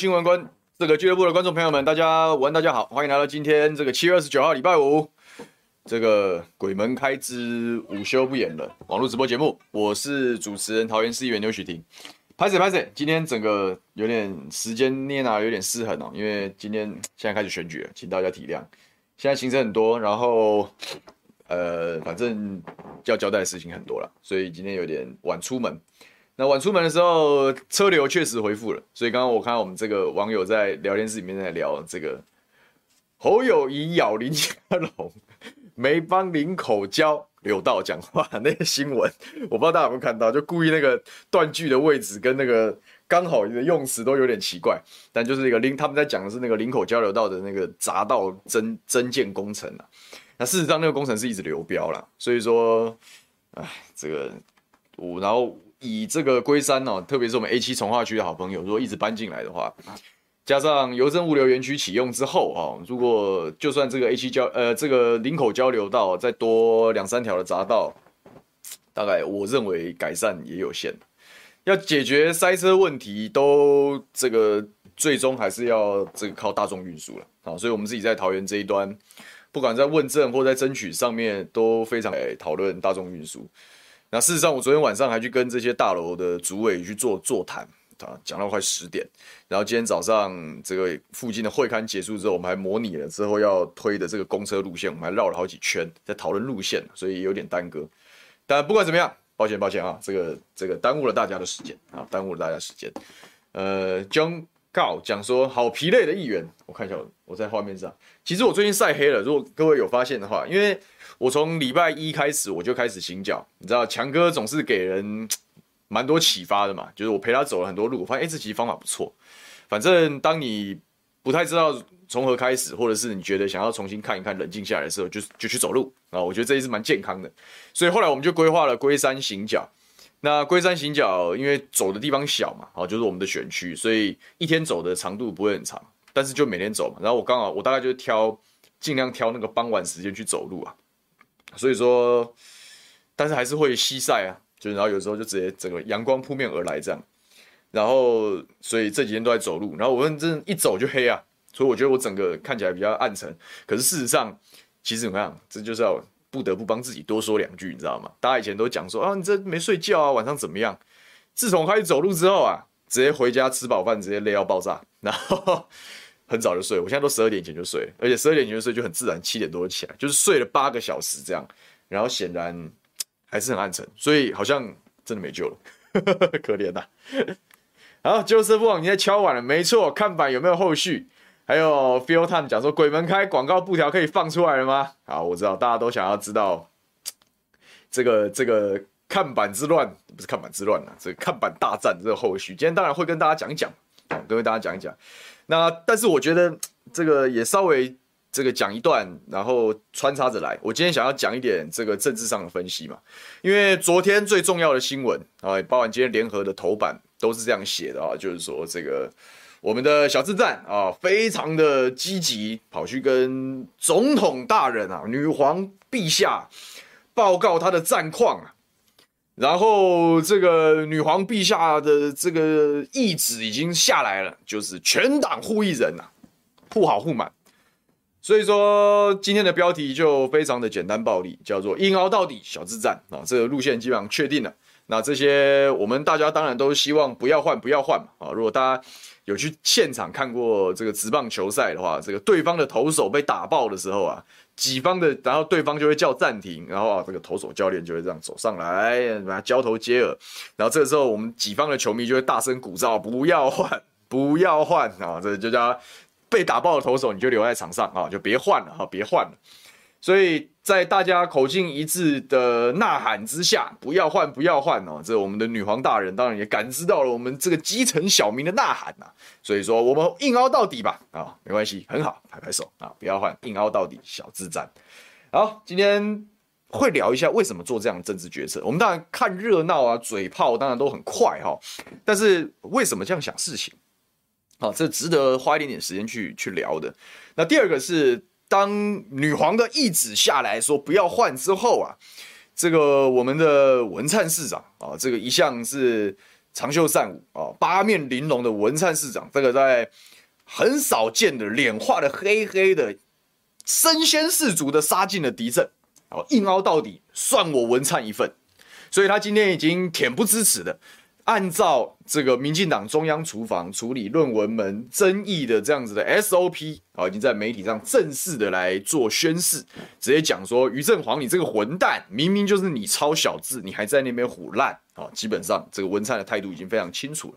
新闻官这个俱乐部的观众朋友们，大家晚，大家好，欢迎来到今天这个七月二十九号礼拜五，这个鬼门开之午休不演了网络直播节目，我是主持人桃园市议员刘许婷。拍谢拍谢，今天整个有点时间捏拿有点失衡哦，因为今天现在开始选举了，请大家体谅。现在行程很多，然后呃，反正要交代的事情很多了，所以今天有点晚出门。那晚出门的时候，车流确实恢复了，所以刚刚我看到我们这个网友在聊天室里面在聊这个侯友宜咬林家龙，没帮林口交流道讲话那个新闻，我不知道大家有没有看到，就故意那个断句的位置跟那个刚好的用词都有点奇怪，但就是那个林他们在讲的是那个林口交流道的那个匝道增增建工程啊，那事实上那个工程是一直流标啦，所以说，哎，这个五然后。以这个龟山哦，特别是我们 A 七重划区的好朋友，如果一直搬进来的话，加上邮政物流园区启用之后哦，如果就算这个 A 七交呃这个林口交流道再多两三条的匝道，大概我认为改善也有限。要解决塞车问题，都这个最终还是要这个靠大众运输了啊。所以我们自己在桃园这一端，不管在问政或在争取上面，都非常讨论大众运输。那事实上，我昨天晚上还去跟这些大楼的主委去做座谈啊，讲到快十点。然后今天早上这个附近的会勘结束之后，我们还模拟了之后要推的这个公车路线，我们还绕了好几圈在讨论路线，所以有点耽搁。但不管怎么样，抱歉抱歉啊，这个这个耽误了大家的时间啊，耽误了大家时间。呃，John Gao 讲说好疲累的议员，我看一下我在画面上，其实我最近晒黑了，如果各位有发现的话，因为。我从礼拜一开始我就开始行脚，你知道强哥总是给人 蛮多启发的嘛，就是我陪他走了很多路，我发现哎，这其实方法不错。反正当你不太知道从何开始，或者是你觉得想要重新看一看、冷静下来的时候，就就去走路啊。我觉得这也是蛮健康的。所以后来我们就规划了龟山行脚。那龟山行脚因为走的地方小嘛，啊，就是我们的选区，所以一天走的长度不会很长，但是就每天走嘛。然后我刚好我大概就挑尽量挑那个傍晚时间去走路啊。所以说，但是还是会西晒啊，就然后有时候就直接整个阳光扑面而来这样，然后所以这几天都在走路，然后我们真一走就黑啊，所以我觉得我整个看起来比较暗沉。可是事实上，其实怎么样，这就是要不得不帮自己多说两句，你知道吗？大家以前都讲说啊，你这没睡觉啊，晚上怎么样？自从开始走路之后啊，直接回家吃饱饭，直接累到爆炸，然后。很早就睡，我现在都十二点前就睡，而且十二点前就睡就很自然，七点多起来，就是睡了八个小时这样，然后显然 还是很暗沉，所以好像真的没救了，可怜呐。好，就是不枉你在敲碗了，没错，看板有没有后续？还有 Feel Time 讲说鬼门开广告布条可以放出来了吗？好，我知道大家都想要知道 这个这个看板之乱，不是看板之乱啊，这个看板大战这个后续，今天当然会跟大家讲一讲，跟大家讲一讲。那但是我觉得这个也稍微这个讲一段，然后穿插着来。我今天想要讲一点这个政治上的分析嘛，因为昨天最重要的新闻啊，包含今天联合的头版都是这样写的啊，就是说这个我们的小智战啊，非常的积极，跑去跟总统大人啊，女皇陛下报告他的战况啊。然后这个女皇陛下的这个懿旨已经下来了，就是全党护一人呐、啊，护好护满。所以说今天的标题就非常的简单暴力，叫做硬熬到底小智战啊，这个路线基本上确定了。那这些我们大家当然都希望不要换，不要换嘛啊！如果大家有去现场看过这个职棒球赛的话，这个对方的投手被打爆的时候啊，己方的，然后对方就会叫暂停，然后啊，这个投手教练就会这样走上来，把他交头接耳，然后这个时候我们己方的球迷就会大声鼓噪，不要换，不要换啊！这就叫被打爆的投手你就留在场上啊，就别换了哈，别换了。所以在大家口径一致的呐喊之下，不要换，不要换哦！这我们的女皇大人当然也感知到了我们这个基层小民的呐喊呐，所以说我们硬凹到底吧啊，没关系，很好，拍拍手啊，不要换，硬凹到底，小智战。好，今天会聊一下为什么做这样的政治决策。我们当然看热闹啊，嘴炮当然都很快哈，但是为什么这样想事情？好，这值得花一点点时间去去聊的。那第二个是。当女皇的懿旨下来说不要换之后啊，这个我们的文灿市长啊，这个一向是长袖善舞啊，八面玲珑的文灿市长，这个在很少见的脸画的黑黑的，身先士卒的杀进了敌阵，啊，硬凹到底，算我文灿一份，所以他今天已经恬不知耻的。按照这个民进党中央厨房处理论文门争议的这样子的 SOP 啊，已经在媒体上正式的来做宣示，直接讲说于正煌，你这个混蛋，明明就是你抄小字，你还在那边唬烂啊！基本上这个文灿的态度已经非常清楚了。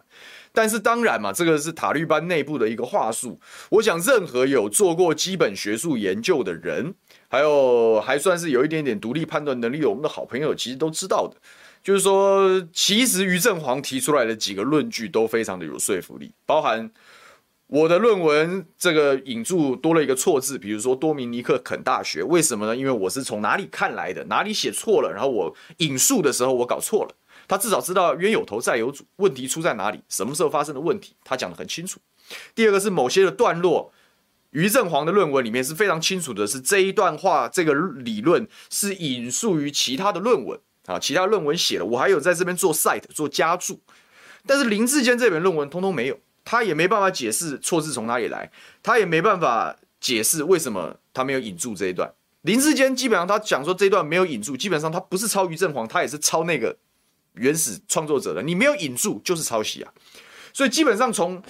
但是当然嘛，这个是塔利班内部的一个话术。我想任何有做过基本学术研究的人，还有还算是有一点点独立判断能力的我们的好朋友，其实都知道的。就是说，其实于正煌提出来的几个论据都非常的有说服力，包含我的论文这个引注多了一个错字，比如说多明尼克肯大学，为什么呢？因为我是从哪里看来的，哪里写错了，然后我引述的时候我搞错了，他至少知道冤有头债有主，问题出在哪里，什么时候发生的问题，他讲得很清楚。第二个是某些的段落，于正煌的论文里面是非常清楚的，是这一段话这个理论是引述于其他的论文。啊，其他论文写了，我还有在这边做 cite 做加注，但是林志坚这本论文通通没有，他也没办法解释错字从哪里来，他也没办法解释为什么他没有引注这一段。林志坚基本上他讲说这一段没有引注，基本上他不是抄于正煌，他也是抄那个原始创作者的。你没有引注就是抄袭啊，所以基本上从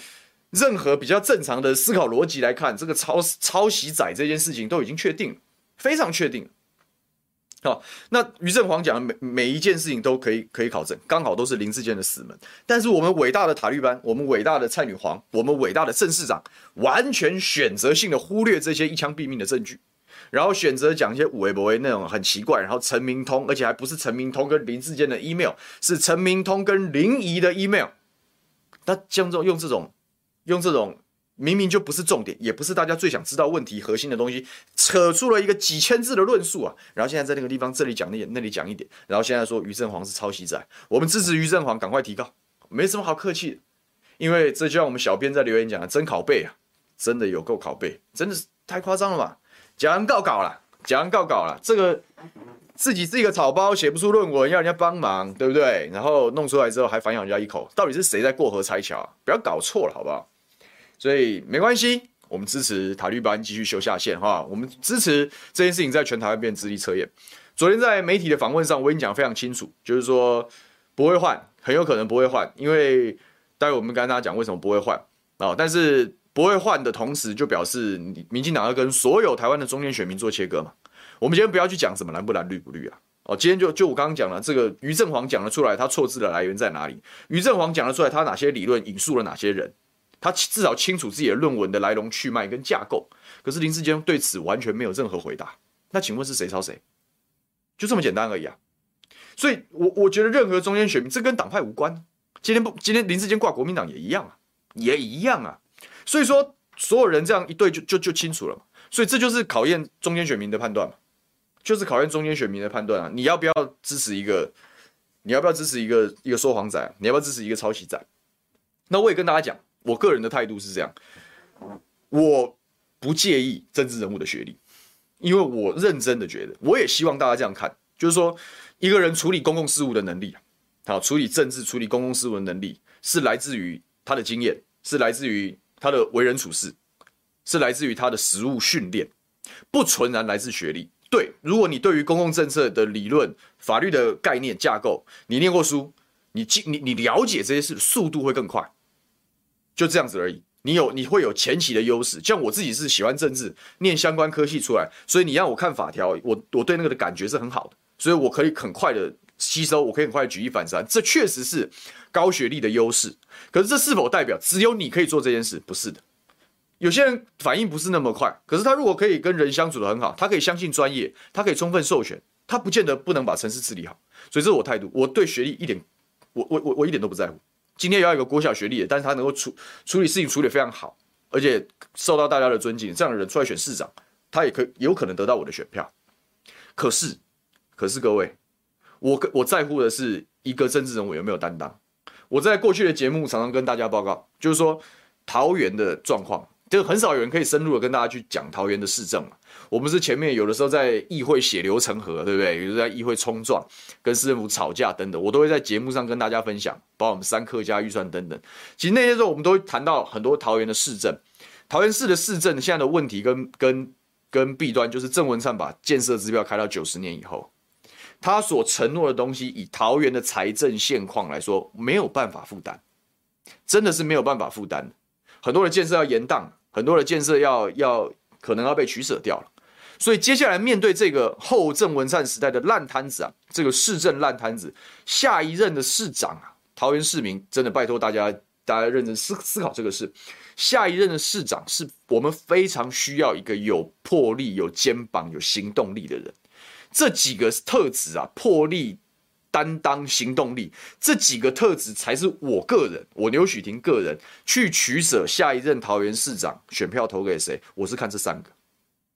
任何比较正常的思考逻辑来看，这个抄抄袭仔这件事情都已经确定了，非常确定。好，那于正煌讲的每每一件事情都可以可以考证，刚好都是林志坚的死门。但是我们伟大的塔绿班，我们伟大的蔡女皇，我们伟大的郑市长，完全选择性的忽略这些一枪毙命的证据，然后选择讲一些五维博维那种很奇怪，然后陈明通，而且还不是陈明通跟林志坚的 email，是陈明通跟林怡的 email。那这种用这种用这种。明明就不是重点，也不是大家最想知道问题核心的东西，扯出了一个几千字的论述啊！然后现在在那个地方这里讲一点，那里讲一点，然后现在说于正煌是抄袭仔，我们支持于正煌，赶快提高，没什么好客气的，因为这就像我们小编在留言讲的，真拷贝啊，真的有够拷贝，真的是太夸张了嘛！假人告稿了，假人告稿了，这个自己是一个草包，写不出论文，要人家帮忙，对不对？然后弄出来之后还反咬人家一口，到底是谁在过河拆桥啊？不要搞错了，好不好？所以没关系，我们支持塔利班继续修下线哈。我们支持这件事情在全台湾变智力测验。昨天在媒体的访问上，我已经讲得非常清楚，就是说不会换，很有可能不会换，因为待会我们跟大家讲为什么不会换啊。但是不会换的同时，就表示民进党要跟所有台湾的中间选民做切割嘛。我们今天不要去讲什么蓝不蓝、绿不绿啊。哦，今天就就我刚刚讲了，这个于正煌讲得出来，他错字的来源在哪里？于正煌讲得出来，他哪些理论引述了哪些人？他至少清楚自己的论文的来龙去脉跟架构，可是林志坚对此完全没有任何回答。那请问是谁抄谁？就这么简单而已啊！所以我，我觉得任何中间选民，这跟党派无关。今天不，今天林志坚挂国民党也一样啊，也一样啊。所以说，所有人这样一对就就就清楚了嘛。所以这就是考验中间选民的判断嘛，就是考验中间选民的判断啊！你要不要支持一个？你要不要支持一个一个说谎仔？你要不要支持一个抄袭仔？那我也跟大家讲。我个人的态度是这样，我不介意政治人物的学历，因为我认真的觉得，我也希望大家这样看，就是说一个人处理公共事务的能力，好，处理政治、处理公共事务的能力，是来自于他的经验，是来自于他的为人处事，是来自于他的实务训练，不纯然来自学历。对，如果你对于公共政策的理论法律的概念架构，你念过书，你你你了解这些事，速度会更快，就这样子而已。你有你会有前期的优势，像我自己是喜欢政治，念相关科系出来，所以你让我看法条，我我对那个的感觉是很好的，所以我可以很快的吸收，我可以很快举一反三，这确实是高学历的优势。可是这是否代表只有你可以做这件事？不是的，有些人反应不是那么快，可是他如果可以跟人相处得很好，他可以相信专业，他可以充分授权，他不见得不能把城市治理好。所以这是我态度，我对学历一点，我我我我一点都不在乎。今天要一个国小学历的，但是他能够处处理事情处理非常好，而且受到大家的尊敬，这样的人出来选市长，他也可有可能得到我的选票。可是，可是各位，我我在乎的是一个政治人物有没有担当。我在过去的节目常常跟大家报告，就是说桃园的状况，就很少有人可以深入的跟大家去讲桃园的市政嘛。我们是前面有的时候在议会血流成河，对不对？有的在议会冲撞，跟市政府吵架等等，我都会在节目上跟大家分享，包括我们三客家预算等等。其实那些时候我们都会谈到很多桃园的市政，桃园市的市政现在的问题跟跟跟弊端，就是郑文灿把建设支票开到九十年以后，他所承诺的东西，以桃园的财政现况来说，没有办法负担，真的是没有办法负担。很多的建设要延宕，很多的建设要要可能要被取舍掉了。所以接下来面对这个后郑文灿时代的烂摊子啊，这个市政烂摊子，下一任的市长啊，桃园市民真的拜托大家，大家认真思思考这个事。下一任的市长是我们非常需要一个有魄力、有肩膀、有行动力的人。这几个特质啊，魄力、担当、行动力，这几个特质才是我个人，我刘许婷个人去取舍下一任桃园市长选票投给谁，我是看这三个。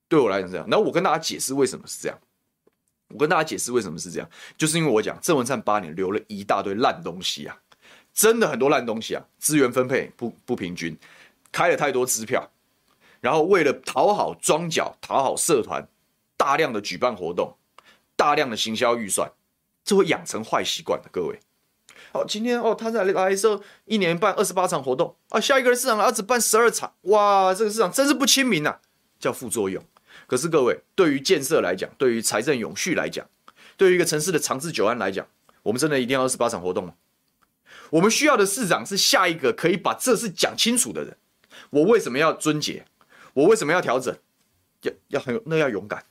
对我来讲这样，然后我跟大家解释为什么是这样。我跟大家解释为什么是这样，就是因为我讲郑文灿八年留了一大堆烂东西啊，真的很多烂东西啊，资源分配不不平均，开了太多支票，然后为了讨好庄脚、讨好社团，大量的举办活动，大量的行销预算，这会养成坏习惯的。各位，好，今天哦，他在来的时候一年办二十八场活动啊，下一个市长儿子办十二场，哇，这个市场真是不亲民呐，叫副作用。可是各位，对于建设来讲，对于财政永续来讲，对于一个城市的长治久安来讲，我们真的一定要二十八场活动吗？我们需要的市长是下一个可以把这事讲清楚的人。我为什么要尊节？我为什么要调整？要要很有，那要勇敢。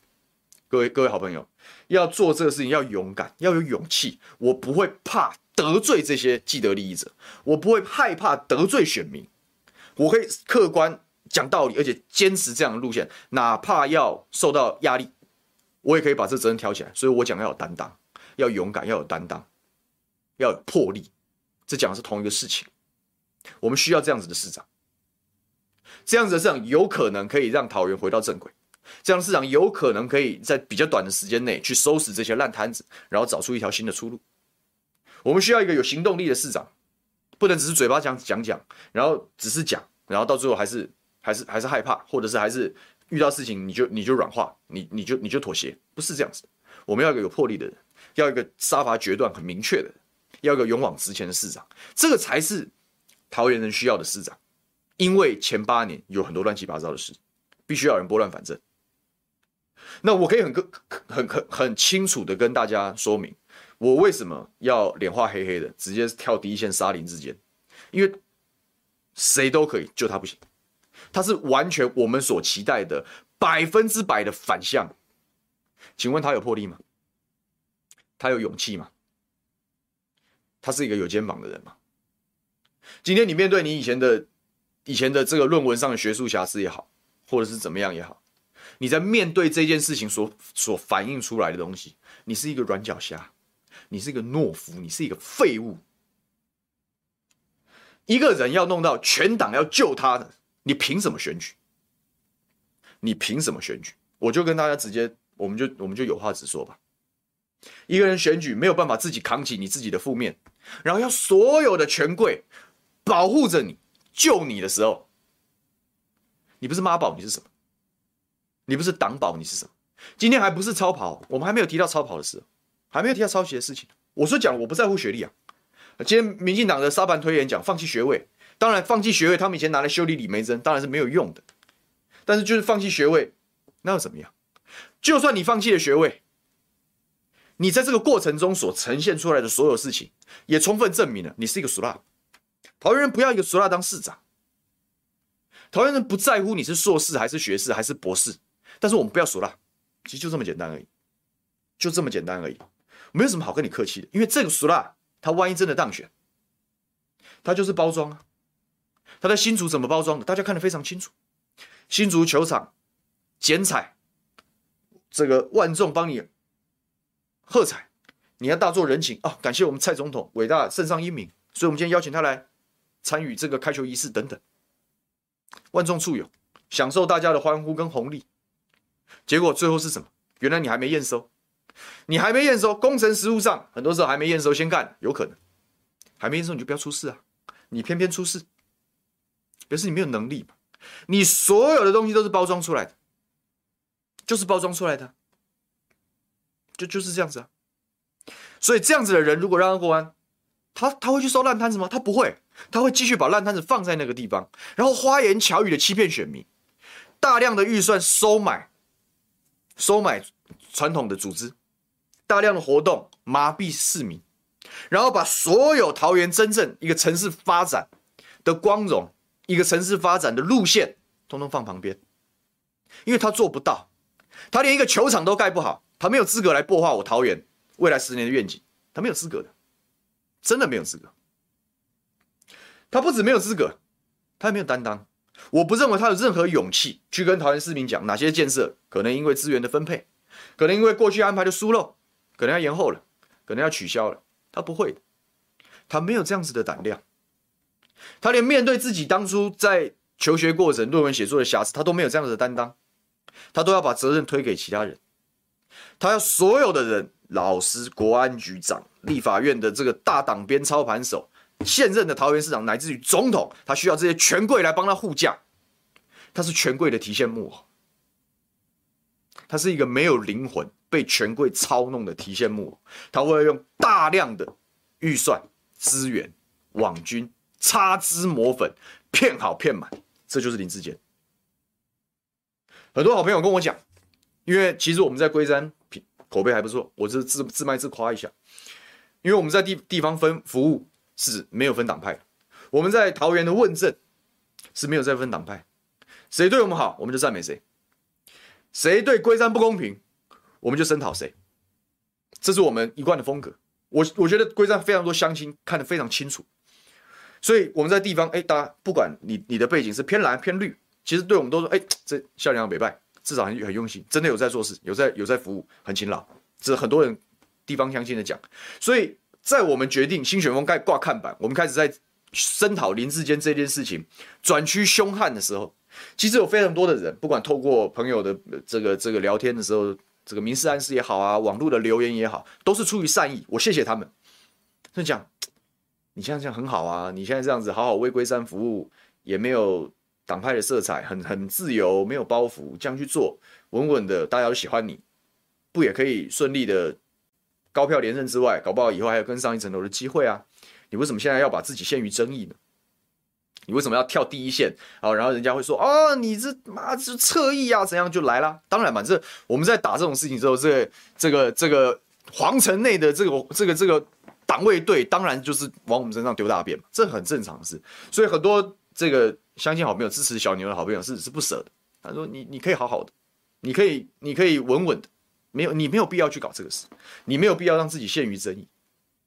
各位各位好朋友，要做这个事情要勇敢，要有勇气。我不会怕得罪这些既得利益者，我不会害怕得罪选民，我可以客观。讲道理，而且坚持这样的路线，哪怕要受到压力，我也可以把这责任挑起来。所以我讲要有担当，要勇敢，要有担当，要有魄力。这讲的是同一个事情。我们需要这样子的市长，这样子的市长有可能可以让桃园回到正轨。这样的市长有可能可以在比较短的时间内去收拾这些烂摊子，然后找出一条新的出路。我们需要一个有行动力的市长，不能只是嘴巴讲讲讲，然后只是讲，然后到最后还是。还是还是害怕，或者是还是遇到事情你就你就软化，你你就你就妥协，不是这样子。我们要一个有魄力的人，要一个杀伐决断很明确的，要一个勇往直前的市长，这个才是桃园人需要的市长。因为前八年有很多乱七八糟的事，必须要人拨乱反正。那我可以很很很很清楚的跟大家说明，我为什么要脸画黑黑的，直接跳第一线杀林志坚，因为谁都可以，就他不行。他是完全我们所期待的百分之百的反向，请问他有魄力吗？他有勇气吗？他是一个有肩膀的人吗？今天你面对你以前的以前的这个论文上的学术瑕疵也好，或者是怎么样也好，你在面对这件事情所所反映出来的东西，你是一个软脚虾，你是一个懦夫，你是一个废物。一个人要弄到全党要救他的。你凭什么选举？你凭什么选举？我就跟大家直接，我们就我们就有话直说吧。一个人选举没有办法自己扛起你自己的负面，然后要所有的权贵保护着你、救你的时候，你不是妈宝，你是什么？你不是党宝，你是什么？今天还不是超跑，我们还没有提到超跑的事，还没有提到抄袭的事情。我说讲，我不在乎学历啊。今天民进党的沙盘推演讲，放弃学位。当然，放弃学位，他们以前拿来修理李梅珍，当然是没有用的。但是，就是放弃学位，那又怎么样？就算你放弃了学位，你在这个过程中所呈现出来的所有事情，也充分证明了你是一个俗辣。桃园人不要一个俗辣当市长，桃园人不在乎你是硕士还是学士还是博士，但是我们不要俗辣，其实就这么简单而已，就这么简单而已，没有什么好跟你客气的，因为这个俗辣，他万一真的当选，他就是包装啊，他在新竹怎么包装的，大家看得非常清楚，新竹球场剪彩，这个万众帮你。喝彩，你要大做人情啊！感谢我们蔡总统伟大圣上英明，所以我们今天邀请他来参与这个开球仪式等等，万众簇拥，享受大家的欢呼跟红利。结果最后是什么？原来你还没验收，你还没验收，工程实务上很多时候还没验收先干，有可能还没验收你就不要出事啊！你偏偏出事，表示你没有能力？你所有的东西都是包装出来的，就是包装出来的。就就是这样子啊，所以这样子的人，如果让他过关，他他会去收烂摊子吗？他不会，他会继续把烂摊子放在那个地方，然后花言巧语的欺骗选民，大量的预算收买，收买传统的组织，大量的活动麻痹市民，然后把所有桃园真正一个城市发展的光荣，一个城市发展的路线，通通放旁边，因为他做不到，他连一个球场都盖不好。他没有资格来破坏我桃园未来十年的愿景，他没有资格的，真的没有资格。他不止没有资格，他也没有担当。我不认为他有任何勇气去跟桃园市民讲哪些建设可能因为资源的分配，可能因为过去安排的疏漏，可能要延后了，可能要取消了。他不会，他没有这样子的胆量。他连面对自己当初在求学过程论文写作的瑕疵，他都没有这样子的担当，他都要把责任推给其他人。他要所有的人，老师、国安局长、立法院的这个大党鞭操盘手、现任的桃园市长，乃至于总统，他需要这些权贵来帮他护驾。他是权贵的提线木偶，他是一个没有灵魂、被权贵操弄的提线木偶。他会用大量的预算、资源、网军、擦脂抹粉，骗好骗满。这就是林志坚。很多好朋友跟我讲。因为其实我们在龟山口碑还不错，我这自自卖自夸一下。因为我们在地地方分服务是没有分党派，我们在桃园的问政是没有再分党派，谁对我们好我们就赞美谁，谁对龟山不公平我们就声讨谁，这是我们一贯的风格。我我觉得龟山非常多乡亲看得非常清楚，所以我们在地方哎，大家不管你你的背景是偏蓝偏绿，其实对我们都说哎，这孝良北拜。至少很很用心，真的有在做事，有在有在服务，很勤劳。这很多人地方乡亲的讲。所以在我们决定新选风盖挂看板，我们开始在声讨林志坚这件事情转趋凶悍的时候，其实有非常多的人，不管透过朋友的这个这个聊天的时候，这个明示暗示也好啊，网络的留言也好，都是出于善意，我谢谢他们。就讲你现在这样很好啊，你现在这样子好好为龟山服务，也没有。党派的色彩很很自由，没有包袱，这样去做稳稳的，大家都喜欢你，不也可以顺利的高票连任之外，搞不好以后还有更上一层楼的机会啊？你为什么现在要把自己陷于争议呢？你为什么要跳第一线啊？然后人家会说哦，你这妈这侧翼啊，怎样就来啦？当然嘛，这我们在打这种事情之后，这个、这个这个皇城内的这个这个这个党卫队，当然就是往我们身上丢大便嘛，这很正常的事。所以很多这个。相信好朋友支持小牛的好朋友是是不舍的。他说你：“你可以好好的，你可以你可以稳稳的，没有你没有必要去搞这个事，你没有必要让自己陷于争议。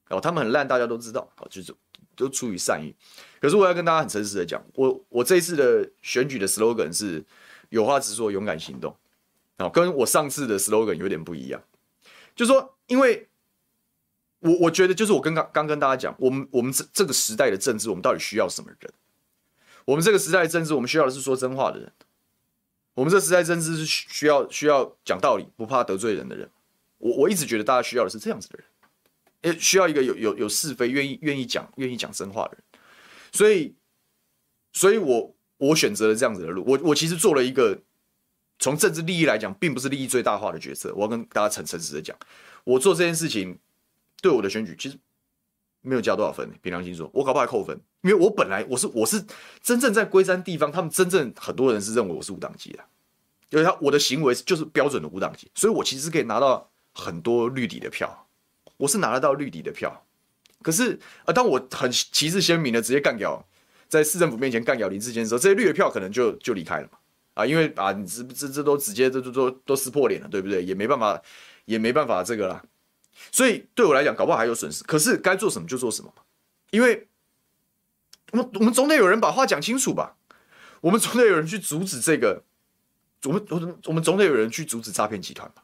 哦，他们很烂，大家都知道。哦，就是都出于善意。可是我要跟大家很诚实的讲，我我这一次的选举的 slogan 是有话直说，勇敢行动。哦，跟我上次的 slogan 有点不一样。就说，因为我我觉得，就是我跟刚刚跟大家讲，我们我们这这个时代的政治，我们到底需要什么人？”我们这个时代的政治，我们需要的是说真话的人。我们这时代政治是需要需要讲道理、不怕得罪人的人。我我一直觉得大家需要的是这样子的人，诶，需要一个有有有是非、愿意愿意讲、愿意讲真话的人。所以，所以我我选择了这样子的路。我我其实做了一个从政治利益来讲，并不是利益最大化的决策。我要跟大家诚诚实的讲，我做这件事情对我的选举其实。没有加多少分，凭良心说，我搞不好还扣分，因为我本来我是我是真正在龟山地方，他们真正很多人是认为我是无党籍的，因为他我的行为就是标准的无党籍，所以我其实可以拿到很多绿底的票，我是拿得到绿底的票。可是啊，当我很旗帜鲜明的直接干掉，在市政府面前干掉林志坚的时候，这些绿的票可能就就离开了嘛。啊，因为啊，你这这这都直接都都都都撕破脸了，对不对？也没办法，也没办法这个啦。所以对我来讲，搞不好还有损失。可是该做什么就做什么，因为我们我们总得有人把话讲清楚吧。我们总得有人去阻止这个，我们我们我们总得有人去阻止诈骗集团吧。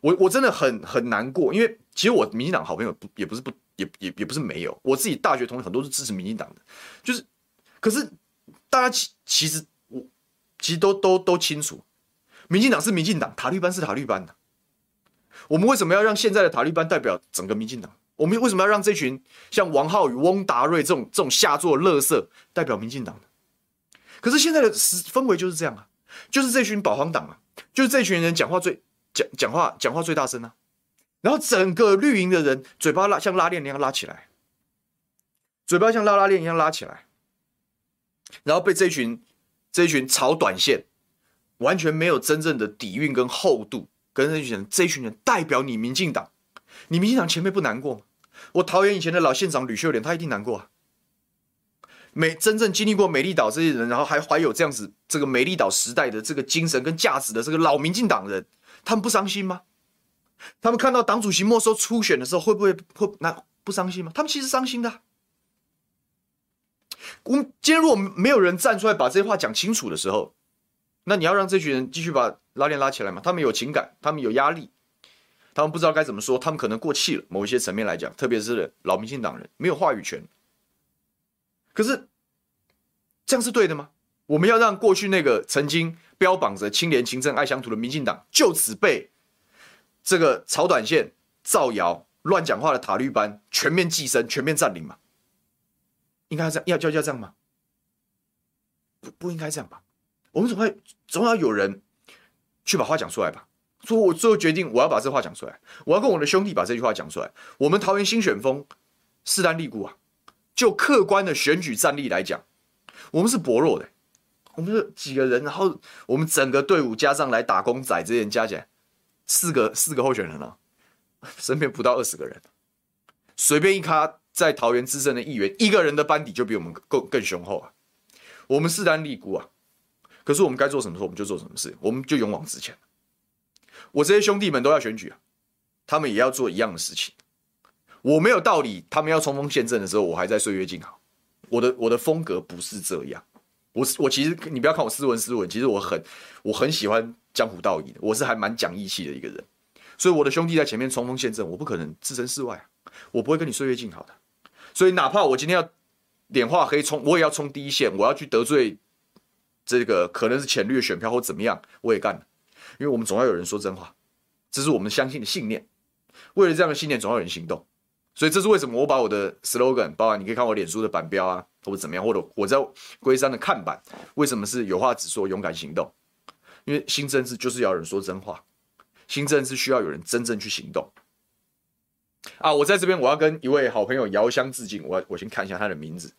我我真的很很难过，因为其实我民进党好朋友不也不是不也也也不是没有，我自己大学同学很多是支持民进党的，就是可是大家其其实我。其实都都都清楚，民进党是民进党，塔绿班是塔绿班的。我们为什么要让现在的塔利班代表整个民进党？我们为什么要让这群像王浩宇、翁达瑞这种这种下作乐色代表民进党？可是现在的氛围就是这样啊，就是这群保皇党啊，就是这群人讲话最讲讲话讲话最大声啊，然后整个绿营的人嘴巴拉像拉链一样拉起来，嘴巴像拉拉链一样拉起来，然后被这群。这群炒短线，完全没有真正的底蕴跟厚度，跟这群人，这群人代表你民进党，你民进党前辈不难过吗？我桃园以前的老县长吕秀莲，他一定难过啊。美真正经历过美丽岛这些人，然后还怀有这样子这个美丽岛时代的这个精神跟价值的这个老民进党人，他们不伤心吗？他们看到党主席没收初选的时候，会不会会那不伤心吗？他们其实伤心的啊。我们今天如果没有人站出来把这些话讲清楚的时候，那你要让这群人继续把拉链拉起来吗？他们有情感，他们有压力，他们不知道该怎么说，他们可能过气了。某一些层面来讲，特别是老民进党人没有话语权。可是这样是对的吗？我们要让过去那个曾经标榜着清廉、勤政、爱乡土的民进党，就此被这个炒短线、造谣、乱讲话的塔绿班全面寄生、全面占领吗？应该这样，要要要这样吗？不不应该这样吧？我们总会总要有人去把话讲出来吧？说我最后决定，我要把这话讲出来，我要跟我的兄弟把这句话讲出来。我们桃园新选风势单力孤啊，就客观的选举战力来讲，我们是薄弱的。我们是几个人，然后我们整个队伍加上来打工仔这些人加起来，四个四个候选人啊，身边不到二十个人，随便一咖。在桃园资深的议员，一个人的班底就比我们更更雄厚啊！我们势单力孤啊，可是我们该做什么事我们就做什么事，我们就勇往直前。我这些兄弟们都要选举，他们也要做一样的事情。我没有道理，他们要冲锋陷阵的时候，我还在岁月静好。我的我的风格不是这样，我我其实你不要看我斯文斯文，其实我很我很喜欢江湖道义的，我是还蛮讲义气的一个人。所以我的兄弟在前面冲锋陷阵，我不可能置身事外，我不会跟你岁月静好的。所以，哪怕我今天要脸化黑冲，我也要冲第一线。我要去得罪这个可能是浅绿的选票或怎么样，我也干了。因为我们总要有人说真话，这是我们相信的信念。为了这样的信念，总要有人行动。所以，这是为什么我把我的 slogan，包括你可以看我脸书的版标啊，或者怎么样，或者我在龟山的看板，为什么是有话直说，勇敢行动？因为新政治就是要有人说真话，新政治需要有人真正去行动。啊！我在这边，我要跟一位好朋友遥相致敬。我我先看一下他的名字，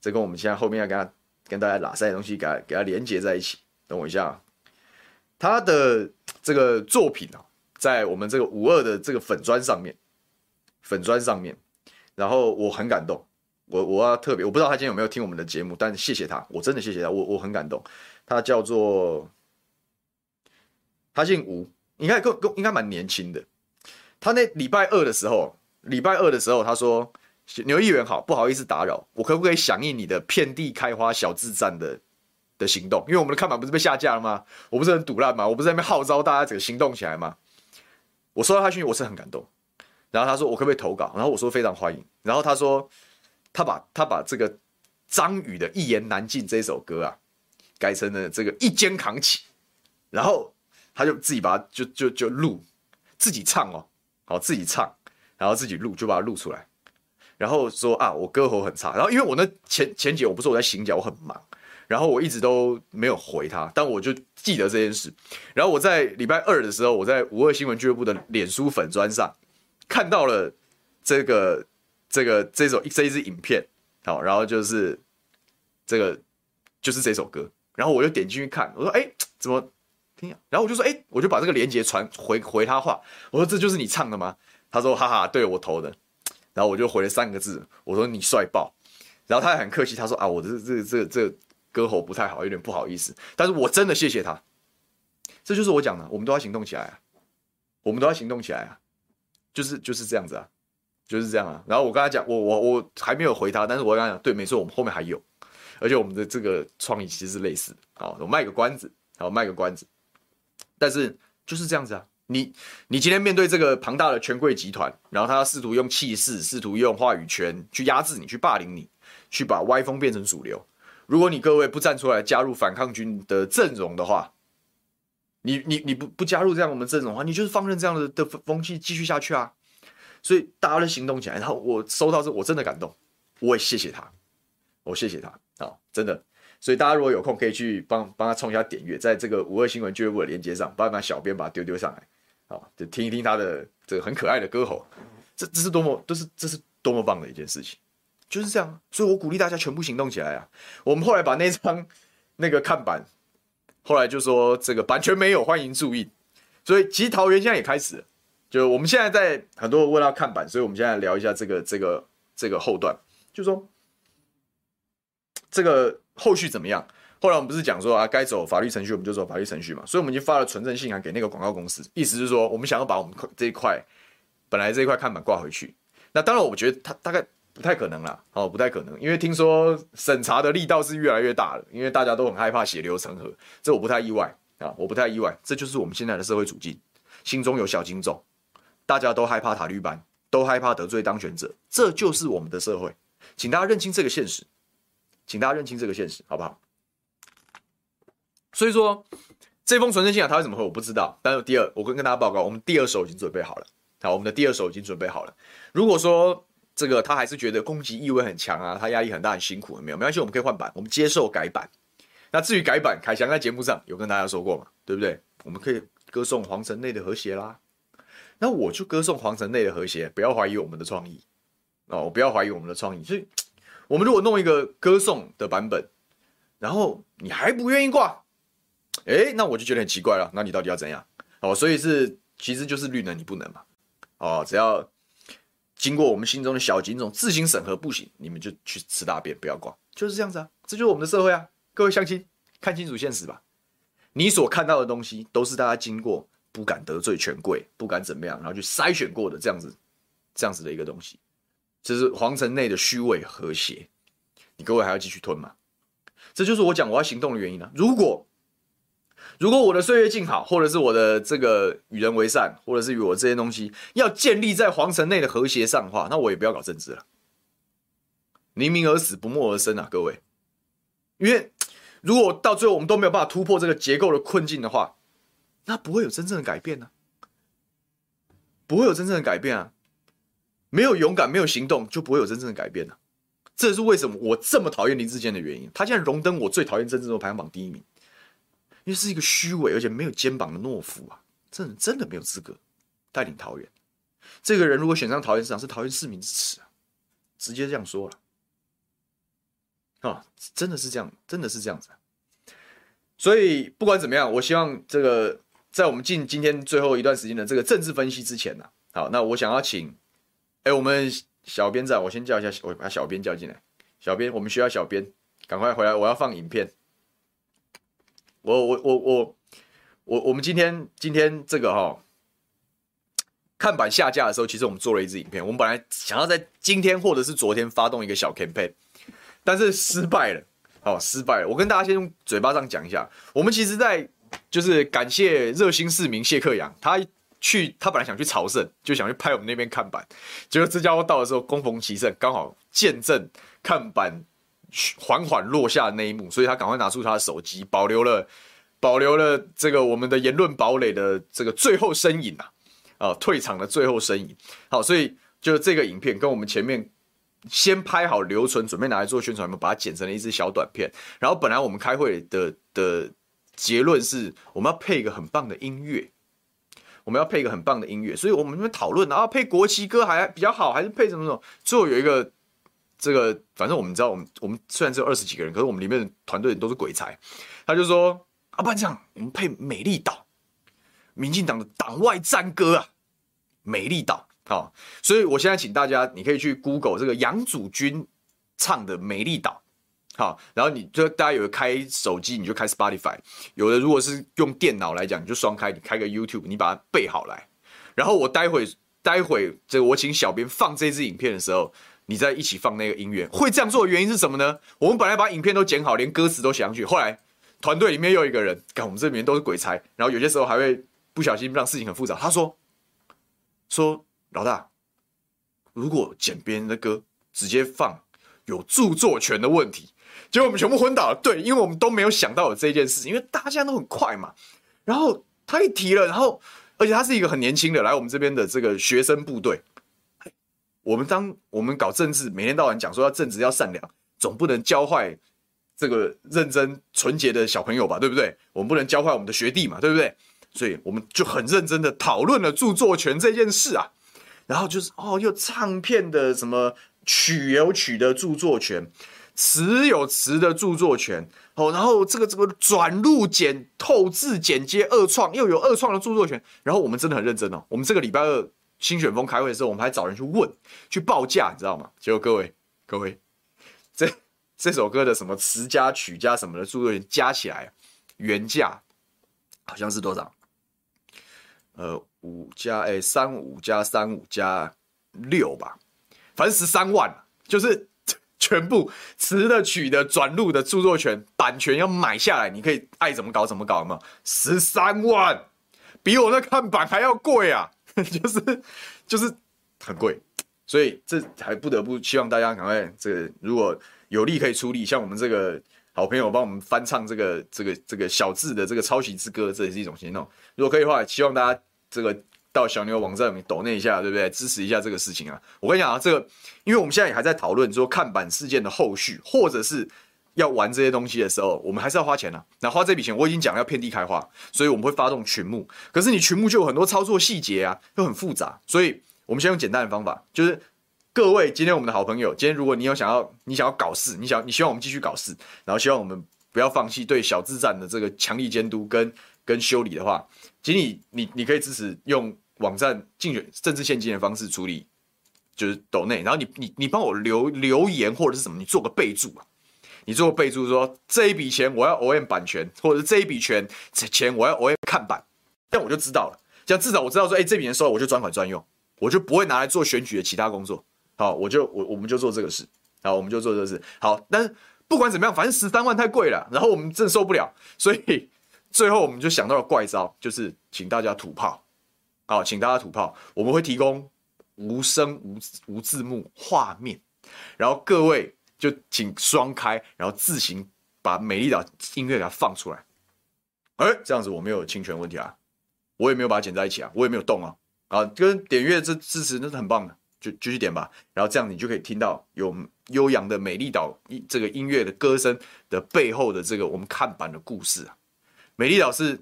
这跟我们现在后面要跟他跟大家拉赛的东西给它给它连接在一起。等我一下，他的这个作品啊，在我们这个五二的这个粉砖上面，粉砖上面，然后我很感动。我我要特别，我不知道他今天有没有听我们的节目，但谢谢他，我真的谢谢他，我我很感动。他叫做他姓吴，应该够够应该蛮年轻的。他那礼拜二的时候，礼拜二的时候，他说：“牛议员好，不好意思打扰，我可不可以响应你的遍地开花小智战的的行动？因为我们的看板不是被下架了吗？我不是很堵烂吗？我不是在那边号召大家整个行动起来吗？”我收到他讯息，我是很感动。然后他说：“我可不可以投稿？”然后我说：“非常欢迎。”然后他说：“他把他把这个张宇的《一言难尽》这首歌啊，改成了这个一肩扛起，然后他就自己把它就就就录，自己唱哦。”好，自己唱，然后自己录，就把它录出来，然后说啊，我歌喉很差。然后因为我那前前几，我不是我在行脚，我很忙，然后我一直都没有回他，但我就记得这件事。然后我在礼拜二的时候，我在五二新闻俱乐部的脸书粉专上看到了这个这个这首这一支影片，好，然后就是这个就是这首歌，然后我就点进去看，我说哎，怎么听啊。然后我就说，哎、我就把这个链接传回回他话，我说这就是你唱的吗？他说，哈哈，对我投的。然后我就回了三个字，我说你帅爆。然后他还很客气，他说啊，我这这这这歌喉不太好，有点不好意思。但是我真的谢谢他，这就是我讲的，我们都要行动起来啊，我们都要行动起来啊，就是就是这样子啊，就是这样啊。然后我跟他讲，我我我还没有回他，但是我跟他讲，对，没错，我们后面还有，而且我们的这个创意其实类似啊。我卖个关子，好，卖个关子。但是就是这样子啊，你你今天面对这个庞大的权贵集团，然后他试图用气势，试图用话语权去压制你，去霸凌你。去把歪风变成主流。如果你各位不站出来加入反抗军的阵容的话，你你你不不加入这样我们阵容的话，你就是放任这样的的风气继续下去啊。所以大家都行动起来。然后我收到这，我真的感动，我也谢谢他，我谢谢他啊，真的。所以大家如果有空，可以去帮帮他冲一下点阅，在这个五二新闻俱乐部的链接上，帮把小编把它丢丢上来，啊，就听一听他的这个很可爱的歌喉。这这是多么，这是这是多么棒的一件事情。就是这样，所以我鼓励大家全部行动起来啊！我们后来把那张那个看板，后来就说这个版权没有，欢迎注意。所以其实桃园现在也开始了，就我们现在在很多人问到看板，所以我们现在聊一下这个这个这个后段，就说这个后续怎么样？后来我们不是讲说啊，该走法律程序我们就走法律程序嘛，所以我们已经发了存证信函给那个广告公司，意思是说我们想要把我们这一块本来这一块看板挂回去。那当然，我觉得他大概。不太可能啦，哦，不太可能，因为听说审查的力道是越来越大了，因为大家都很害怕血流成河，这我不太意外啊，我不太意外，这就是我们现在的社会处境，心中有小金种，大家都害怕塔绿班，都害怕得罪当权者，这就是我们的社会，请大家认清这个现实，请大家认清这个现实，好不好？所以说，这封存真信啊，他会怎么回我不知道，但是第二，我会跟大家报告，我们第二手已经准备好了，好，我们的第二手已经准备好了，如果说。这个他还是觉得攻击意味很强啊，他压力很大，很辛苦，没有没关系，我们可以换版，我们接受改版。那至于改版，凯翔在节目上有跟大家说过嘛，对不对？我们可以歌颂皇城内的和谐啦。那我就歌颂皇城内的和谐，不要怀疑我们的创意哦，我不要怀疑我们的创意。所以，我们如果弄一个歌颂的版本，然后你还不愿意挂，诶，那我就觉得很奇怪了。那你到底要怎样？哦，所以是其实就是绿能你不能嘛。哦，只要。经过我们心中的小警总自行审核不行，你们就去吃大便，不要挂，就是这样子啊，这就是我们的社会啊！各位乡亲，看清楚现实吧。你所看到的东西，都是大家经过不敢得罪权贵，不敢怎么样，然后去筛选过的这样子，这样子的一个东西。这是皇城内的虚伪和谐，你各位还要继续吞吗？这就是我讲我要行动的原因啊！如果如果我的岁月静好，或者是我的这个与人为善，或者是与我这些东西要建立在皇城内的和谐上的话，那我也不要搞政治了。宁鸣而死，不默而生啊，各位。因为如果到最后我们都没有办法突破这个结构的困境的话，那不会有真正的改变呢、不会有真正的改变啊。没有勇敢，没有行动，就不会有真正的改变啊。这是为什么我这么讨厌林志坚的原因。他现在荣登我最讨厌政治人物排行榜第一名。因为是一个虚伪而且没有肩膀的懦夫啊，真的真的没有资格带领桃园。这个人如果选上桃园市长，是桃园市民之耻啊，直接这样说了啊，真的是这样，真的是这样子。所以不管怎么样，我希望这个在我们进今天最后一段时间的这个政治分析之前呢，好，那我想要请，哎，我们小编在，我先叫一下，我把小编叫进来。小编，我们需要小编，赶快回来，我要放影片。我我我我我我们今天今天这个哈、哦、看板下架的时候，其实我们做了一支影片。我们本来想要在今天或者是昨天发动一个小 campaign，但是失败了，好、哦、失败了。我跟大家先用嘴巴上讲一下，我们其实在就是感谢热心市民谢克阳，他去他本来想去朝圣，就想去拍我们那边看板，结果这家伙到的时候恭逢其盛，刚好见证看板。缓缓落下那一幕，所以他赶快拿出他的手机，保留了保留了这个我们的言论堡垒的这个最后身影啊，啊，退场的最后身影。好，所以就这个影片跟我们前面先拍好留存，准备拿来做宣传，我们把它剪成了一支小短片。然后本来我们开会的的结论是，我们要配一个很棒的音乐，我们要配一个很棒的音乐，所以我们在讨论啊，配国旗歌还比较好，还是配什么什么？最后有一个。这个反正我们知道，我们我们虽然只有二十几个人，可是我们里面的团队都是鬼才。他就说：“啊，不然这样我们配美丽岛，民进党的党外战歌啊，美丽岛。好，所以我现在请大家，你可以去 Google 这个杨祖君唱的《美丽岛》。好，然后你就大家有开手机，你就开 Spotify；有的如果是用电脑来讲，你就双开，你开个 YouTube，你把它背好来。然后我待会待会这个我请小编放这支影片的时候，你再一起放那个音乐。会这样做的原因是什么呢？我们本来把影片都剪好，连歌词都写上去，后来团队里面又一个人，看我们这里面都是鬼才，然后有些时候还会不小心让事情很复杂。他说说。老大，如果剪别人的歌直接放有著作权的问题，结果我们全部昏倒了。对，因为我们都没有想到有这件事，因为大家都很快嘛。然后他一提了，然后而且他是一个很年轻的来我们这边的这个学生部队。我们当我们搞政治，每天到晚讲说要正直要善良，总不能教坏这个认真纯洁的小朋友吧？对不对？我们不能教坏我们的学弟嘛？对不对？所以我们就很认真的讨论了著作权这件事啊。然后就是哦，又唱片的什么曲有曲的著作权，词有词的著作权哦，然后这个这个转录剪透字剪接二创又有二创的著作权，然后我们真的很认真哦。我们这个礼拜二新选风开会的时候，我们还找人去问去报价，你知道吗？结果各位各位，这这首歌的什么词加曲加什么的著作权加起来原价好像是多少？呃。五加哎，三五加三五加六吧，反正十三万，就是 全部词的曲的转录的著作权版权要买下来，你可以爱怎么搞怎么搞嘛，十三万，比我那看板还要贵啊，就是就是很贵，所以这还不得不希望大家赶快这个如果有力可以出力，像我们这个好朋友帮我们翻唱这个这个这个小智的这个抄袭之歌，这也是一种行动。如果可以的话，希望大家。这个到小牛网站抖那一下，对不对？支持一下这个事情啊！我跟你讲啊，这个，因为我们现在也还在讨论说看板事件的后续，或者是要玩这些东西的时候，我们还是要花钱啊。那花这笔钱，我已经讲要遍地开花，所以我们会发动群募。可是你群募就有很多操作细节啊，又很复杂，所以我们先用简单的方法，就是各位今天我们的好朋友，今天如果你有想要，你想要搞事，你想你希望我们继续搞事，然后希望我们不要放弃对小智战的这个强力监督跟跟修理的话。请你，你你可以支持用网站竞选政治献金的方式处理，就是抖内，然后你你你帮我留留言或者是什么，你做个备注啊，你做个备注说这一笔钱我要 OM 版权，或者是这一笔钱钱我要 OM 看板，这样我就知道了，这样至少我知道说，哎、欸，这笔钱收了我就专款专用，我就不会拿来做选举的其他工作，好，我就我我们就做这个事，好，我们就做这个事，好，但是不管怎么样，反正十三万太贵了，然后我们真的受不了，所以。最后，我们就想到了怪招，就是请大家吐炮，好，请大家吐炮，我们会提供无声无无字幕画面，然后各位就请双开，然后自行把美丽岛音乐给它放出来。哎，这样子我没有侵权问题啊，我也没有把它剪在一起啊，我也没有动啊，啊，跟点阅这支持那是很棒的，就继续点吧。然后这样你就可以听到有悠扬的美丽岛音这个音乐的歌声的背后的这个我们看板的故事啊。美丽岛是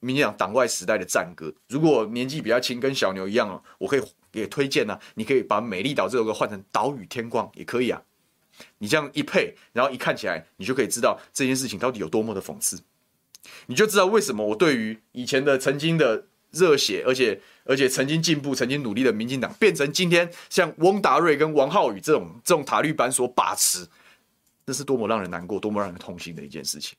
民进党党外时代的战歌。如果年纪比较轻，跟小牛一样哦，我可以也推荐呢、啊。你可以把美丽岛这首歌换成岛屿天光，也可以啊。你这样一配，然后一看起来，你就可以知道这件事情到底有多么的讽刺。你就知道为什么我对于以前的曾经的热血，而且而且曾经进步、曾经努力的民进党，变成今天像翁达瑞跟王浩宇这种这种塔律班所把持，那是多么让人难过、多么让人痛心的一件事情。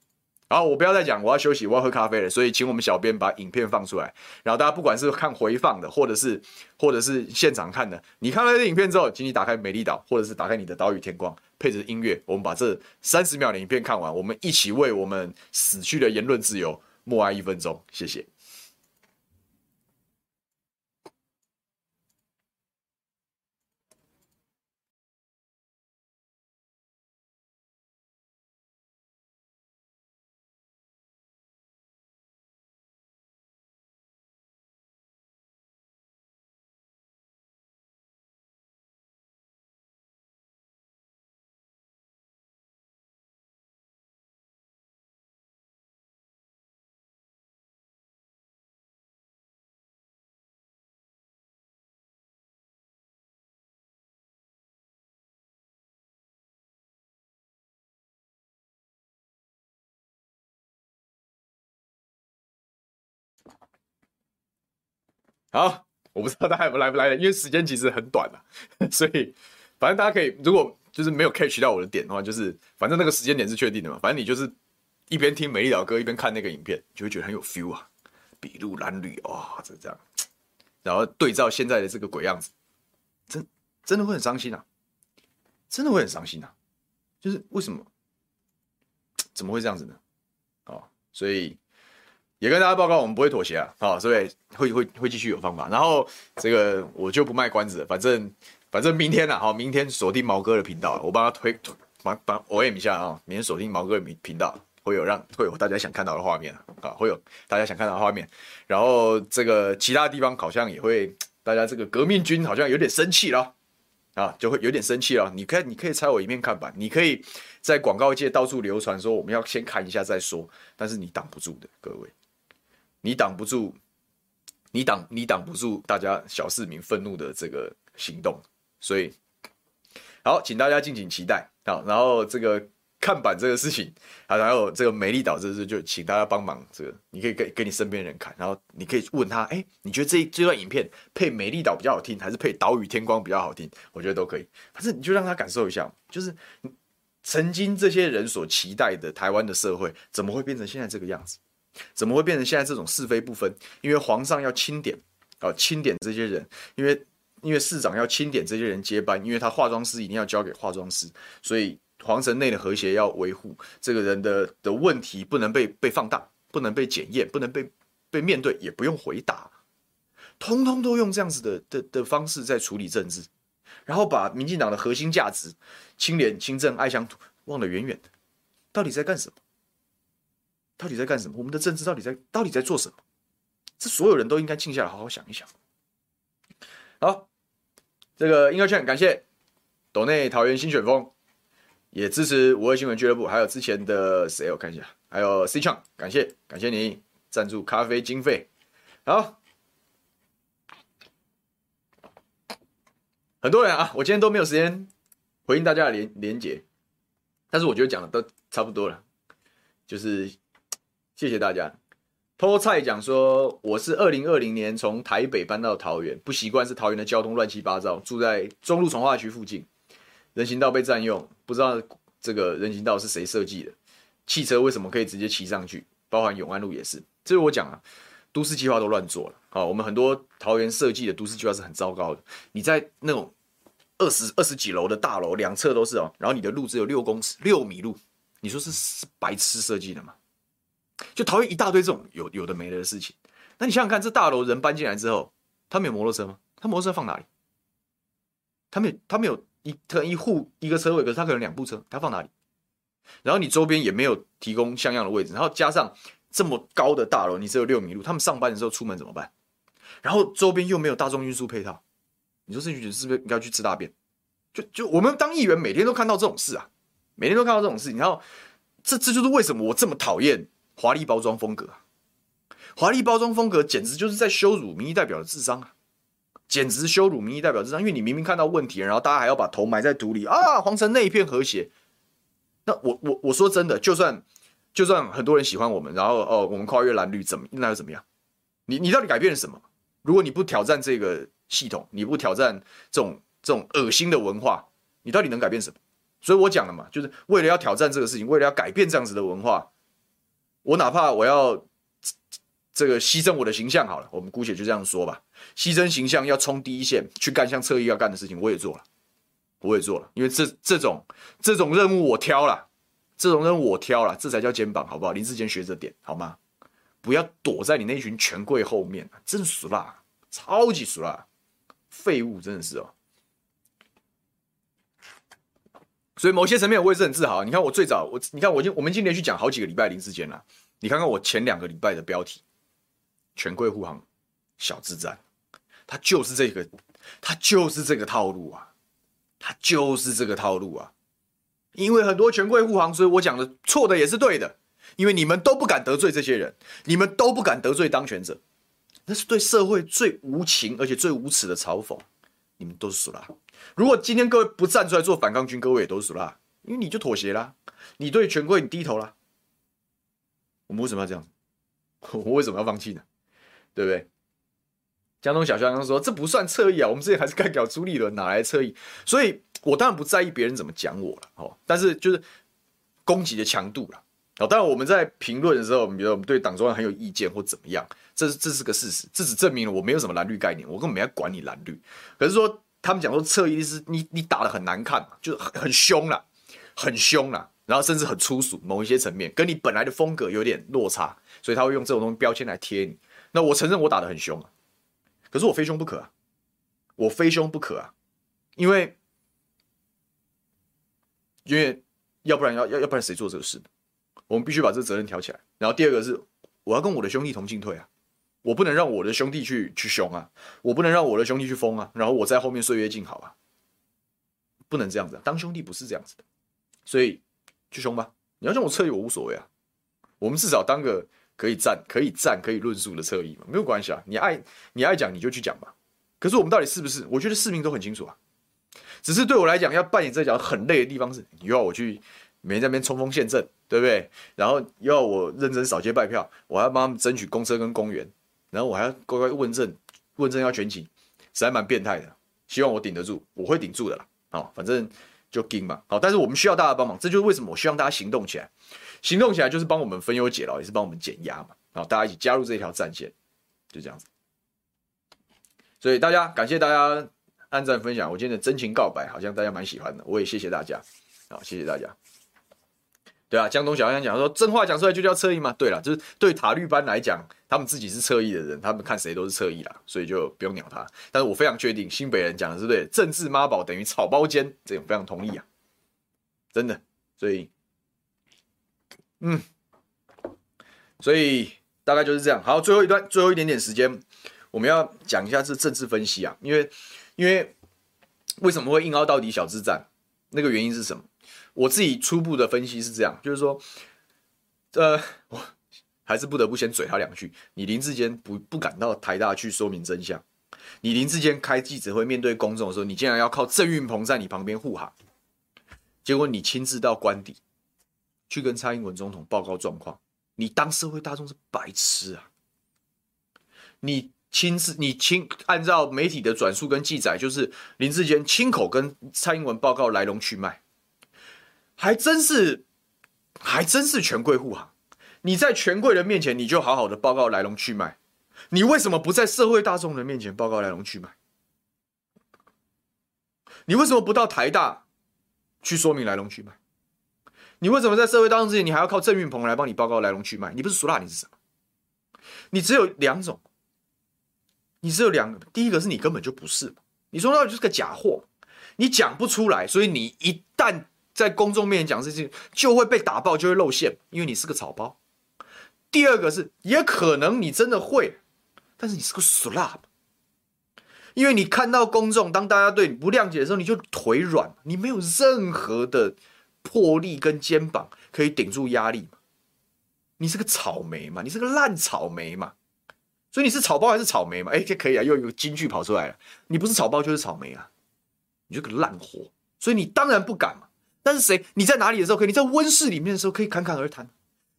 然后，我不要再讲，我要休息，我要喝咖啡了。所以，请我们小编把影片放出来。然后，大家不管是看回放的，或者是或者是现场看的，你看了这影片之后，请你打开美丽岛，或者是打开你的岛屿天光，配着音乐，我们把这三十秒的影片看完，我们一起为我们死去的言论自由默哀一分钟。谢谢。好，我不知道大家有没有来不来的，因为时间其实很短啊，所以反正大家可以，如果就是没有 catch 到我的点的话，就是反正那个时间点是确定的嘛，反正你就是一边听美丽岛歌一边看那个影片，就会觉得很有 feel 啊，筚路蓝缕哇，这这样，然后对照现在的这个鬼样子，真真的会很伤心啊，真的会很伤心啊，就是为什么？怎么会这样子呢？哦，所以。也跟大家报告，我们不会妥协啊，好，所以会会会继续有方法。然后这个我就不卖关子了，反正反正明天啊，好，明天锁定毛哥的频道，我帮他推推，帮帮 OM 一下啊，明天锁定毛哥的频道，会有让会有大家想看到的画面啊，会有大家想看到的画面。然后这个其他地方好像也会，大家这个革命军好像有点生气了啊，就会有点生气了。你可以你可以拆我一面看板，你可以在广告界到处流传说我们要先看一下再说，但是你挡不住的，各位。你挡不住，你挡你挡不住大家小市民愤怒的这个行动，所以好，请大家敬请期待好，然后这个看板这个事情啊，然后这个美丽岛这事，就请大家帮忙。这个你可以给给你身边人看，然后你可以问他，哎，你觉得这这段影片配美丽岛比较好听，还是配岛屿天光比较好听？我觉得都可以，反正你就让他感受一下，就是曾经这些人所期待的台湾的社会，怎么会变成现在这个样子？怎么会变成现在这种是非不分？因为皇上要清点啊，清点这些人，因为因为市长要清点这些人接班，因为他化妆师一定要交给化妆师，所以皇城内的和谐要维护，这个人的的问题不能被被放大，不能被检验，不能被被面对，也不用回答，通通都用这样子的的的方式在处理政治，然后把民进党的核心价值清廉、清正、爱乡土忘得远远的，到底在干什么？到底在干什么？我们的政治到底在到底在做什么？这所有人都应该静下来好好想一想。好，这个应该劝感谢斗内桃园新选风，也支持五二新闻俱乐部，还有之前的谁我看一下，还有 C 创，感谢感谢你赞助咖啡经费。好，很多人啊，我今天都没有时间回应大家的连连结，但是我觉得讲的都差不多了，就是。谢谢大家。偷菜讲说，我是二零二零年从台北搬到桃园，不习惯是桃园的交通乱七八糟，住在中路重划区附近，人行道被占用，不知道这个人行道是谁设计的，汽车为什么可以直接骑上去？包含永安路也是，这是我讲啊，都市计划都乱做了。好，我们很多桃园设计的都市计划是很糟糕的，你在那种二十二十几楼的大楼，两侧都是哦，然后你的路只有六公尺六米路，你说是是白痴设计的吗？就讨厌一大堆这种有有的没的的事情。那你想想看，这大楼人搬进来之后，他们有摩托车吗？他摩托车放哪里？他们他们有一可能一户一个车位，可是他可能两部车，他放哪里？然后你周边也没有提供像样的位置，然后加上这么高的大楼，你只有六米路，他们上班的时候出门怎么办？然后周边又没有大众运输配套，你说这群人是不是应该去吃大便？就就我们当议员，每天都看到这种事啊，每天都看到这种事，然后这这就是为什么我这么讨厌。华丽包装风格，华丽包装风格简直就是在羞辱民意代表的智商啊！简直羞辱民意代表智商，因为你明明看到问题，然后大家还要把头埋在土里啊！皇城那一片和谐，那我我我说真的，就算就算很多人喜欢我们，然后哦，我们跨越蓝绿怎么那又怎么样？你你到底改变了什么？如果你不挑战这个系统，你不挑战这种这种恶心的文化，你到底能改变什么？所以我讲了嘛，就是为了要挑战这个事情，为了要改变这样子的文化。我哪怕我要这个牺牲我的形象好了，我们姑且就这样说吧。牺牲形象要冲第一线去干像侧翼要干的事情，我也做了，我也做了。因为这这种这种任务我挑了，这种任务我挑了，这才叫肩膀，好不好？林智坚学着点好吗？不要躲在你那群权贵后面，真俗啦，超级俗啦，废物真的是哦。所以某些层面我也是很自豪。你看我最早我，你看我今我们今天连续讲好几个礼拜林智坚了。你看看我前两个礼拜的标题，权贵护航小智战，他就是这个，他就是这个套路啊，他就是这个套路啊。因为很多权贵护航，所以我讲的错的也是对的。因为你们都不敢得罪这些人，你们都不敢得罪当权者，那是对社会最无情而且最无耻的嘲讽。你们都是输啦。如果今天各位不站出来做反抗军，各位也都是输啦，因为你就妥协啦，你对权贵你低头啦。我们为什么要这样？我为什么要放弃呢？对不对？江东小香说：“这不算侧翼啊，我们之前还是干掉朱立伦，哪来侧翼？所以我当然不在意别人怎么讲我了，哦，但是就是攻击的强度了。哦，当然我们在评论的时候，我们觉得我们对党中央很有意见或怎么样，这是这是个事实，这只证明了我没有什么蓝绿概念，我根本没在管你蓝绿。可是说他们讲说侧翼是你你打的很难看，就很很凶了，很凶了，然后甚至很粗俗，某一些层面跟你本来的风格有点落差，所以他会用这种东西标签来贴你。那我承认我打的很凶啊。”可是我非凶不可啊！我非凶不可啊！因为，因为要不然要要要不然谁做这个事？我们必须把这个责任挑起来。然后第二个是，我要跟我的兄弟同进退啊！我不能让我的兄弟去去凶啊！我不能让我的兄弟去疯啊！然后我在后面岁月静好啊！不能这样子，当兄弟不是这样子的，所以去凶吧！你要叫我侧翼，我无所谓啊！我们至少当个。可以站，可以站，可以论述的侧翼嘛，没有关系啊。你爱你爱讲你就去讲吧。可是我们到底是不是？我觉得市民都很清楚啊。只是对我来讲，要扮演这角很累的地方是，你又要我去每天在那边冲锋陷阵，对不对？然后又要我认真扫街拜票，我还要帮他们争取公车跟公园，然后我还要乖乖问证，问证要全勤，实在蛮变态的。希望我顶得住，我会顶住的啦。好，反正就盯嘛。好，但是我们需要大家帮忙，这就是为什么我希望大家行动起来。行动起来就是帮我们分忧解劳，也是帮我们减压嘛。好大家一起加入这条战线，就这样子。所以大家感谢大家按赞分享，我今天的真情告白好像大家蛮喜欢的，我也谢谢大家。好，谢谢大家。对啊，江东小香讲说真话讲出来就叫侧翼吗？对了，就是对塔绿班来讲，他们自己是侧翼的人，他们看谁都是侧翼啦，所以就不用鸟他。但是我非常确定新北人讲的是对，政治妈宝等于草包奸，这种非常同意啊，真的。所以。嗯，所以大概就是这样。好，最后一段，最后一点点时间，我们要讲一下这政治分析啊。因为，因为为什么会硬凹到底小智战？那个原因是什么？我自己初步的分析是这样，就是说，呃，我还是不得不先嘴他两句。你林志坚不不敢到台大去说明真相，你林志坚开记者会面对公众的时候，你竟然要靠郑运鹏在你旁边护航，结果你亲自到官邸。去跟蔡英文总统报告状况，你当社会大众是白痴啊！你亲自，你亲按照媒体的转述跟记载，就是林志坚亲口跟蔡英文报告来龙去脉，还真是，还真是权贵护航。你在权贵人面前，你就好好的报告来龙去脉，你为什么不在社会大众的面前报告来龙去脉？你为什么不到台大去说明来龙去脉？你为什么在社会当中之前，你还要靠郑运鹏来帮你报告来龙去脉？你不是俗辣，你是什么？你只有两种，你只有两个。第一个是你根本就不是，你说到就是个假货，你讲不出来，所以你一旦在公众面前讲这些，就会被打爆，就会露馅，因为你是个草包。第二个是，也可能你真的会，但是你是个俗辣，因为你看到公众，当大家对你不谅解的时候，你就腿软，你没有任何的。魄力跟肩膀可以顶住压力？你是个草莓嘛？你是个烂草莓嘛？所以你是草包还是草莓嘛？哎，这可以啊，又有金句跑出来了。你不是草包就是草莓啊，你就个烂货。所以你当然不敢嘛。但是谁？你在哪里的时候可以？你在温室里面的时候可以侃侃而谈，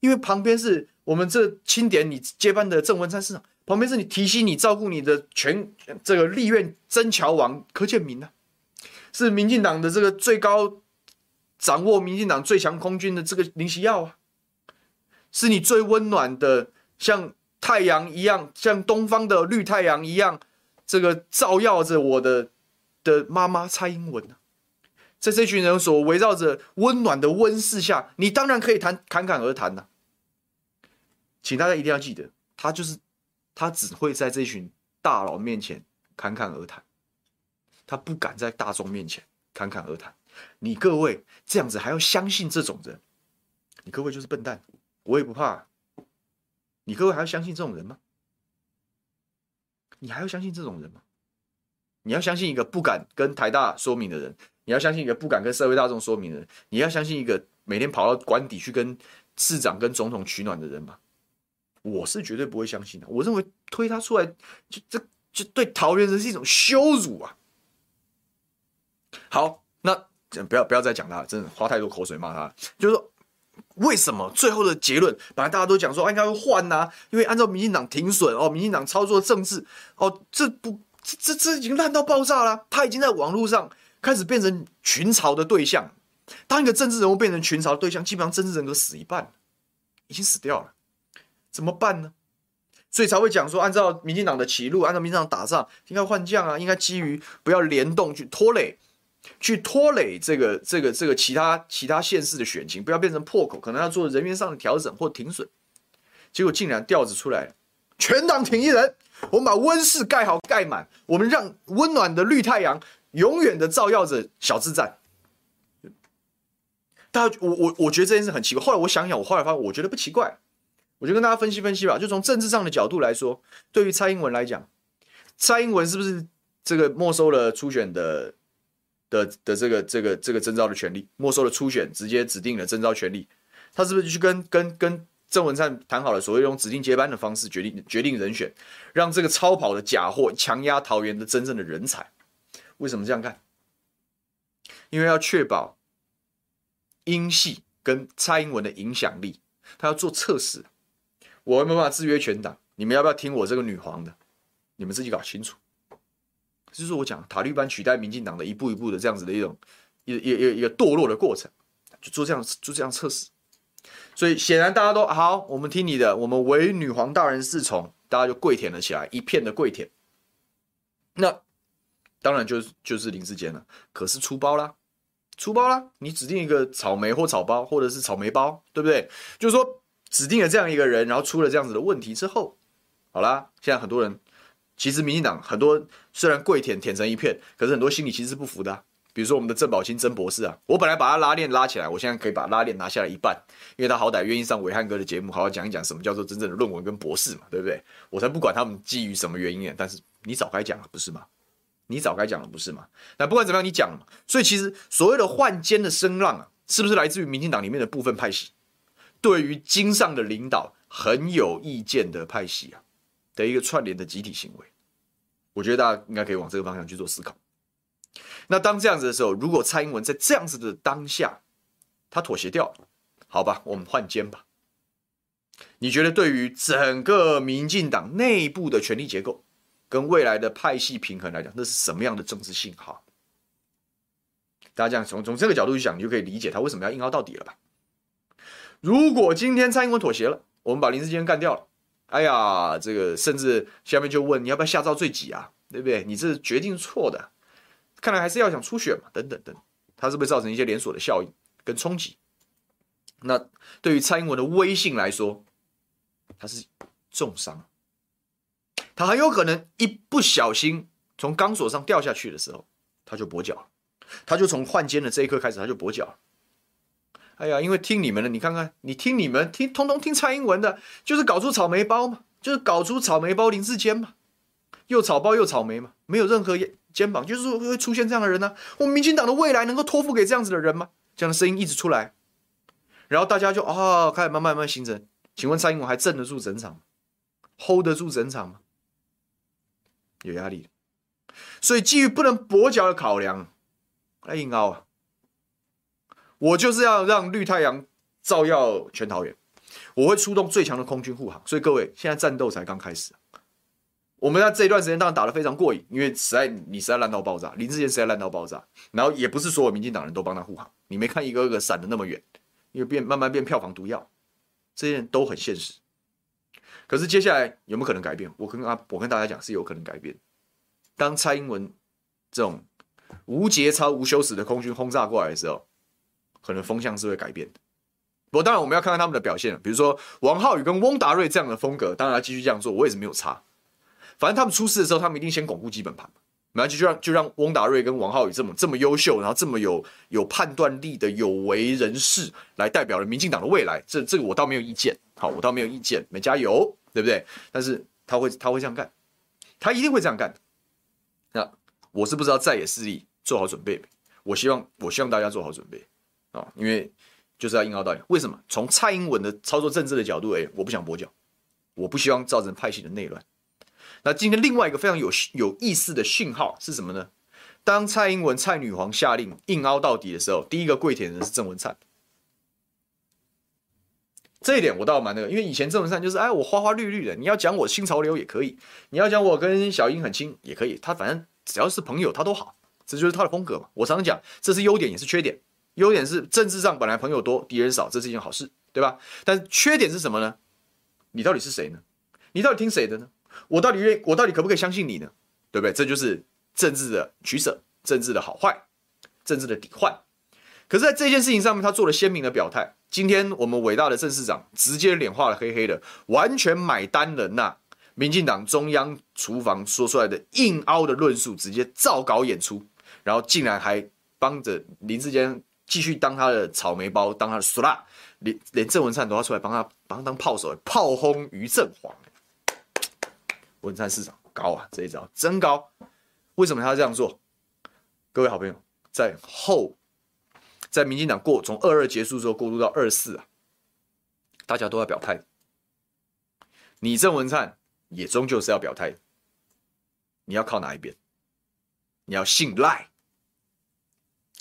因为旁边是我们这清点你接班的郑文灿市长，旁边是你提携你照顾你的全这个立院真桥王柯建铭啊，是民进党的这个最高。掌握民进党最强空军的这个林锡耀啊，是你最温暖的，像太阳一样，像东方的绿太阳一样，这个照耀着我的的妈妈蔡英文啊，在这群人所围绕着温暖的温室下，你当然可以谈侃侃而谈呐。请大家一定要记得，他就是他只会在这群大佬面前侃侃而谈，他不敢在大众面前侃侃而谈。你各位这样子还要相信这种人？你各位就是笨蛋，我也不怕。你各位还要相信这种人吗？你还要相信这种人吗？你要相信一个不敢跟台大说明的人，你要相信一个不敢跟社会大众说明的人，你要相信一个每天跑到官邸去跟市长、跟总统取暖的人吗？我是绝对不会相信的。我认为推他出来，就这就对桃园人是一种羞辱啊！好，那。不要不要再讲他了，真的花太多口水骂他。就是说，为什么最后的结论，本来大家都讲说，应该会换呐，因为按照民进党停损哦，民进党操作政治哦，这不这这这已经烂到爆炸了，他已经在网络上开始变成群嘲的对象。当一个政治人物变成群嘲的对象，基本上政治人格死一半，已经死掉了，怎么办呢？所以才会讲说，按照民进党的棋路，按照民进党打仗，应该换将啊，应该基于不要联动去拖累，去拖累这个这个这个其他其他县市的选情，不要变成破口，可能要做人员上的调整或停损。结果竟然调子出来了，全党挺一人，我们把温室盖好盖满，我们让温暖的绿太阳永远的照耀着小智站。大家，我我我觉得这件事很奇怪。后来我想想，我后来发现，我觉得不奇怪。我就跟大家分析分析吧。就从政治上的角度来说，对于蔡英文来讲，蔡英文是不是这个没收了初选的的的这个这个这个征召的权利？没收了初选，直接指定了征召权利。他是不是就去跟跟跟郑文灿谈好了，所谓用指定接班的方式决定决定人选，让这个超跑的假货强压桃园的真正的人才？为什么这样干？因为要确保。英系跟蔡英文的影响力，他要做测试，我没有办法制约全党？你们要不要听我这个女皇的？你们自己搞清楚。就是我讲塔利班取代民进党的一步一步的这样子的一种一一一一个堕落的过程，就做这样做这样测试。所以显然大家都好，我们听你的，我们唯女皇大人是从，大家就跪舔了起来，一片的跪舔。那当然就是就是林志坚了，可是出包啦。出包啦！你指定一个草莓或草包，或者是草莓包，对不对？就是说指定了这样一个人，然后出了这样子的问题之后，好啦，现在很多人其实民进党很多虽然跪舔舔成一片，可是很多心里其实是不服的。比如说我们的郑宝清曾博士啊，我本来把他拉链拉起来，我现在可以把拉链拿下来一半，因为他好歹愿意上伟汉哥的节目，好好讲一讲什么叫做真正的论文跟博士嘛，对不对？我才不管他们基于什么原因，但是你早该讲了，不是吗？你早该讲了，不是吗？那不管怎么样，你讲了嘛。所以其实所谓的换肩的声浪啊，是不是来自于民进党里面的部分派系，对于经上的领导很有意见的派系啊的一个串联的集体行为？我觉得大家应该可以往这个方向去做思考。那当这样子的时候，如果蔡英文在这样子的当下，他妥协掉，好吧，我们换肩吧。你觉得对于整个民进党内部的权力结构？跟未来的派系平衡来讲，那是什么样的政治信号？大家这样从从这个角度去想，你就可以理解他为什么要硬凹到底了吧？如果今天蔡英文妥协了，我们把林志坚干掉了，哎呀，这个甚至下面就问你要不要下诏罪己啊？对不对？你这决定错的，看来还是要想初选嘛，等等等，他是不是造成一些连锁的效应跟冲击？那对于蔡英文的威信来说，他是重伤。他很有可能一不小心从钢索上掉下去的时候，他就跛脚，他就从换肩的这一刻开始，他就跛脚了。哎呀，因为听你们的，你看看，你听你们听，通通听蔡英文的，就是搞出草莓包嘛，就是搞出草莓包林志坚嘛，又草包又草莓嘛，没有任何肩膀，就是说会出现这样的人呢、我们民进党的未来能够托付给这样子的人吗？这样的声音一直出来，然后大家就啊、哦，开始慢慢慢慢形成。请问蔡英文还镇得住整场？hold 得住整场吗？有压力，所以基于不能跛脚的考量，来硬凹啊！我就是要让绿太阳照耀全桃园，我会出动最强的空军护航。所以各位，现在战斗才刚开始，我们在这一段时间当然打得非常过瘾，因为实在你实在烂到爆炸，林志坚实在烂到爆炸，然后也不是所有民进党人都帮他护航，你没看一个个闪的那么远，因为变慢慢变票房毒药，这些人都很现实。可是接下来有没有可能改变？我跟啊，我跟大家讲是有可能改变。当蔡英文这种无节操、无休止的空军轰炸过来的时候，可能风向是会改变的。不过当然我们要看看他们的表现，比如说王浩宇跟翁达瑞这样的风格，当然要继续这样做，我也是没有差。反正他们出事的时候，他们一定先巩固基本盘，然后就让就让翁达瑞跟王浩宇这么这么优秀，然后这么有有判断力的有为人士来代表了民进党的未来。这这个我倒没有意见，好，我倒没有意见，没加油。对不对？但是他会他会这样干，他一定会这样干。那我是不知道在野势力做好准备？我希望我希望大家做好准备啊，因为就是要硬凹到底。为什么？从蔡英文的操作政治的角度，哎，我不想跛脚，我不希望造成派系的内乱。那今天另外一个非常有有意思的讯号是什么呢？当蔡英文蔡女皇下令硬凹到底的时候，第一个跪舔的人是郑文灿。这一点我倒蛮那个，因为以前郑文灿就是哎，我花花绿绿的，你要讲我新潮流也可以，你要讲我跟小英很亲也可以，他反正只要是朋友他都好，这就是他的风格嘛。我常常讲，这是优点也是缺点，优点是政治上本来朋友多，敌人少，这是一件好事，对吧？但是缺点是什么呢？你到底是谁呢？你到底听谁的呢？我到底愿我到底可不可以相信你呢？对不对？这就是政治的取舍，政治的好坏，政治的抵换。可是，在这件事情上面，他做了鲜明的表态。今天我们伟大的郑市长直接脸画了黑黑的，完全买单了那民进党中央厨房说出来的硬凹的论述，直接照稿演出，然后竟然还帮着林志坚继续当他的草莓包，当他的苏拉，连连郑文灿都要出来帮他帮他当炮手，炮轰于正煌。文灿市长高啊，这一招真高。为什么他要这样做？各位好朋友，在后，在民进党过从二二结束之后过渡到二四啊，大家都要表态。你郑文灿也终究是要表态。你要靠哪一边？你要信赖，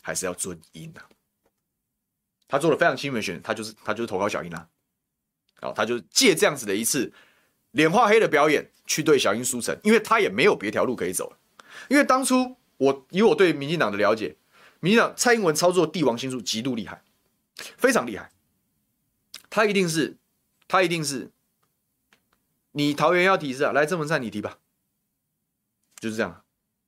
还是要尊英呢？他做了非常亲民的选择，他就是他就是投靠小英啊。好，他就借这样子的一次脸画黑的表演去对小英输诚，因为他也没有别条路可以走了。因为当初我以我对民进党的了解，民进党蔡英文操作帝王心术极度厉害，非常厉害。他一定是，他一定是，你桃园要提是啊，来郑文灿你提吧，就是这样。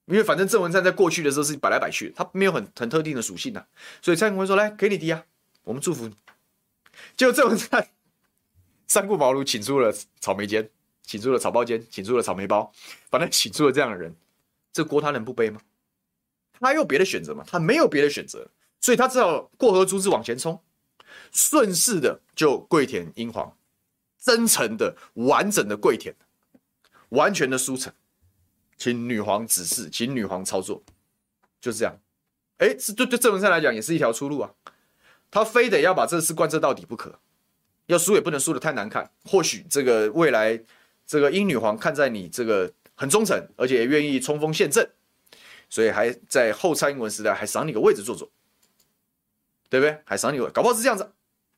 因为反正郑文灿在过去的时候是摆来摆去，他没有很很特定的属性呐，所以蔡英文说来给你提啊，我们祝福你。结果郑文灿三顾茅庐请出了草莓尖，请出了草包间，请出了草莓包，反正 请出了这样的人。这锅他能不背吗？他有别的选择吗？他没有别的选择，所以他只好过河卒之往前冲，顺势的就跪舔英皇，真诚的、完整的跪舔，完全的输诚，请女皇指示，请女皇操作，就这样。哎，这对对郑文灿来讲也是一条出路啊。他非得要把这事贯彻到底不可，要输也不能输得太难看。或许这个未来，这个英女皇看在你这个。很忠诚，而且也愿意冲锋陷阵，所以还在后蔡英文时代还赏你个位置坐坐，对不对？还赏你个位，搞不好是这样子。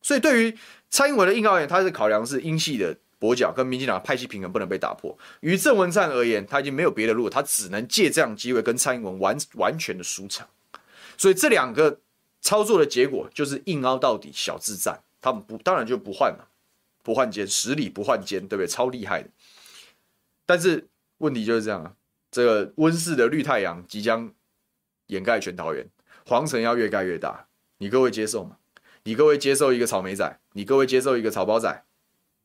所以对于蔡英文的硬凹而言，他是考量是英系的跛脚跟民进党的派系平衡不能被打破。于郑文灿而言，他已经没有别的路，他只能借这样机会跟蔡英文完完全的输场。所以这两个操作的结果就是硬凹到底，小智战。他们不当然就不换了，不换肩，十里不换肩，对不对？超厉害的，但是。问题就是这样啊，这个温室的绿太阳即将掩盖全桃园，皇城要越盖越大，你各位接受吗？你各位接受一个草莓仔，你各位接受一个草包仔，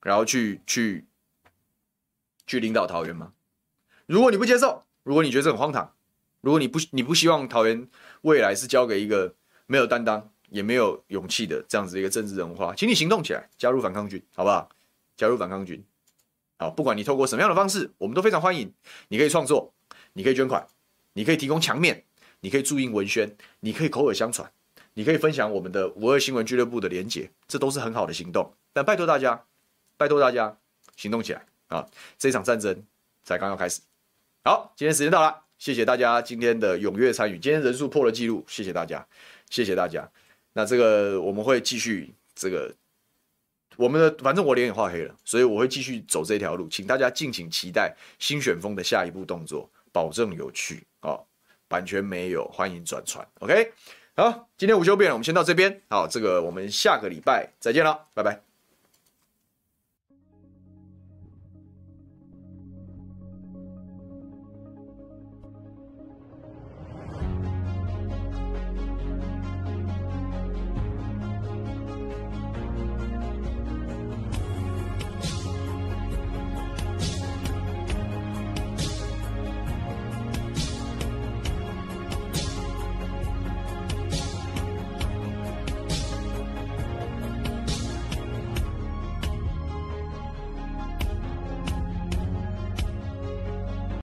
然后去去去领导桃园吗？如果你不接受，如果你觉得这很荒唐，如果你不你不希望桃园未来是交给一个没有担当也没有勇气的这样子一个政治人物的话，请你行动起来，加入反抗军，好不好？加入反抗军。好，不管你透过什么样的方式，我们都非常欢迎。你可以创作，你可以捐款，你可以提供墙面，你可以注印文宣，你可以口耳相传，你可以分享我们的五二新闻俱乐部的连结，这都是很好的行动。但拜托大家，拜托大家行动起来啊！这场战争才刚刚开始。好，今天时间到了，谢谢大家今天的踊跃参与，今天人数破了纪录，谢谢大家，谢谢大家。那这个我们会继续这个。我们的反正我脸也画黑了，所以我会继续走这条路，请大家敬请期待新选风的下一步动作，保证有趣哦。版权没有，欢迎转传。OK，好，今天午休变了，我们先到这边。好，这个我们下个礼拜再见了，拜拜。